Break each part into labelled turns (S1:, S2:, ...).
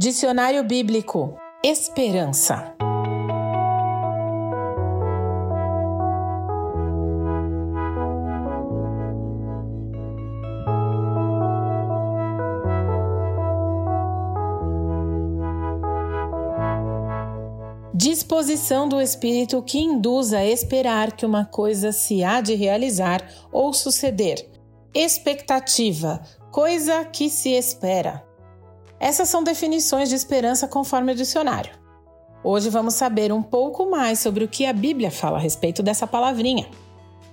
S1: Dicionário Bíblico Esperança. Disposição do espírito que induz a esperar que uma coisa se há de realizar ou suceder. Expectativa, coisa que se espera. Essas são definições de esperança conforme o dicionário. Hoje vamos saber um pouco mais sobre o que a Bíblia fala a respeito dessa palavrinha.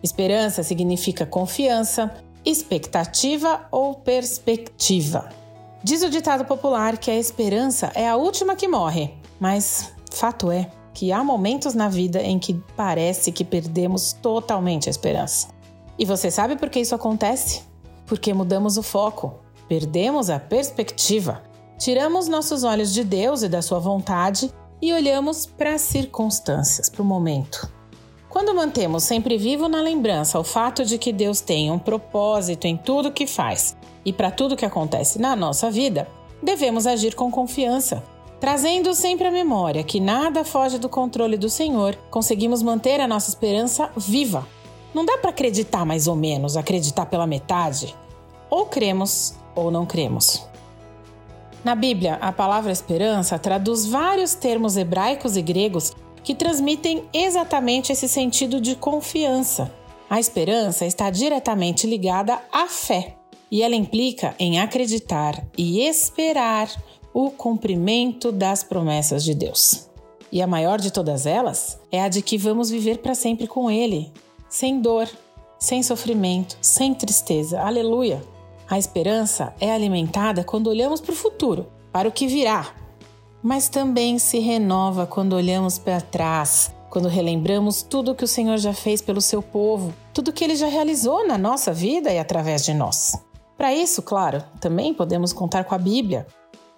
S1: Esperança significa confiança, expectativa ou perspectiva. Diz o ditado popular que a esperança é a última que morre, mas fato é que há momentos na vida em que parece que perdemos totalmente a esperança. E você sabe por que isso acontece? Porque mudamos o foco, perdemos a perspectiva Tiramos nossos olhos de Deus e da Sua vontade e olhamos para as circunstâncias, para o momento. Quando mantemos sempre vivo na lembrança o fato de que Deus tem um propósito em tudo que faz e para tudo que acontece na nossa vida, devemos agir com confiança. Trazendo sempre à memória que nada foge do controle do Senhor, conseguimos manter a nossa esperança viva. Não dá para acreditar mais ou menos, acreditar pela metade. Ou cremos ou não cremos. Na Bíblia, a palavra esperança traduz vários termos hebraicos e gregos que transmitem exatamente esse sentido de confiança. A esperança está diretamente ligada à fé e ela implica em acreditar e esperar o cumprimento das promessas de Deus. E a maior de todas elas é a de que vamos viver para sempre com Ele, sem dor, sem sofrimento, sem tristeza. Aleluia! A esperança é alimentada quando olhamos para o futuro, para o que virá, mas também se renova quando olhamos para trás, quando relembramos tudo que o Senhor já fez pelo seu povo, tudo que ele já realizou na nossa vida e através de nós. Para isso, claro, também podemos contar com a Bíblia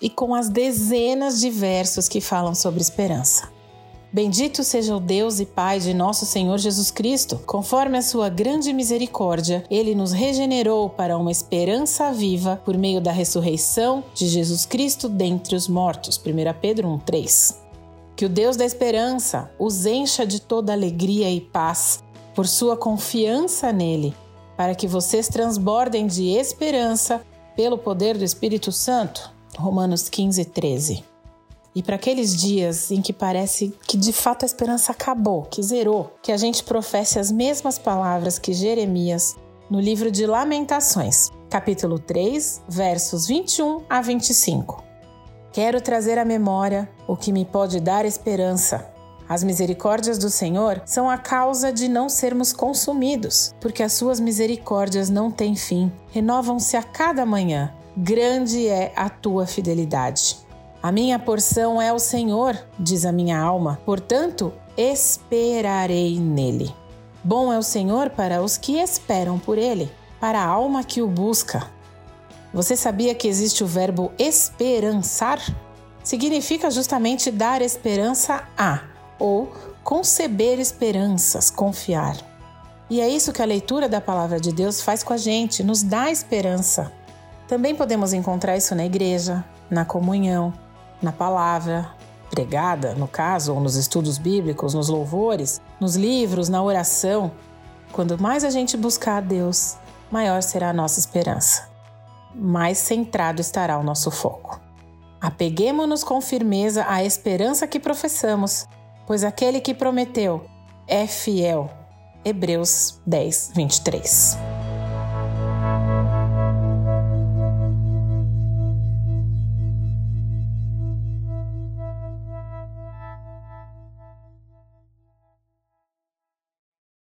S1: e com as dezenas de versos que falam sobre esperança. Bendito seja o Deus e Pai de nosso Senhor Jesus Cristo. Conforme a sua grande misericórdia, ele nos regenerou para uma esperança viva por meio da ressurreição de Jesus Cristo dentre os mortos. 1 Pedro 1:3. Que o Deus da esperança os encha de toda alegria e paz por sua confiança nele, para que vocês transbordem de esperança pelo poder do Espírito Santo. Romanos 15, 13. E para aqueles dias em que parece que de fato a esperança acabou, que zerou, que a gente professe as mesmas palavras que Jeremias no livro de Lamentações, capítulo 3, versos 21 a 25. Quero trazer à memória o que me pode dar esperança. As misericórdias do Senhor são a causa de não sermos consumidos, porque as suas misericórdias não têm fim, renovam-se a cada manhã. Grande é a tua fidelidade. A minha porção é o Senhor, diz a minha alma, portanto, esperarei nele. Bom é o Senhor para os que esperam por ele, para a alma que o busca. Você sabia que existe o verbo esperançar? Significa justamente dar esperança a, ou conceber esperanças, confiar. E é isso que a leitura da palavra de Deus faz com a gente, nos dá esperança. Também podemos encontrar isso na igreja, na comunhão, na palavra pregada, no caso, ou nos estudos bíblicos, nos louvores, nos livros, na oração. Quando mais a gente buscar a Deus, maior será a nossa esperança. Mais centrado estará o nosso foco. Apeguemos-nos com firmeza à esperança que professamos, pois aquele que prometeu é fiel. Hebreus 10, 23.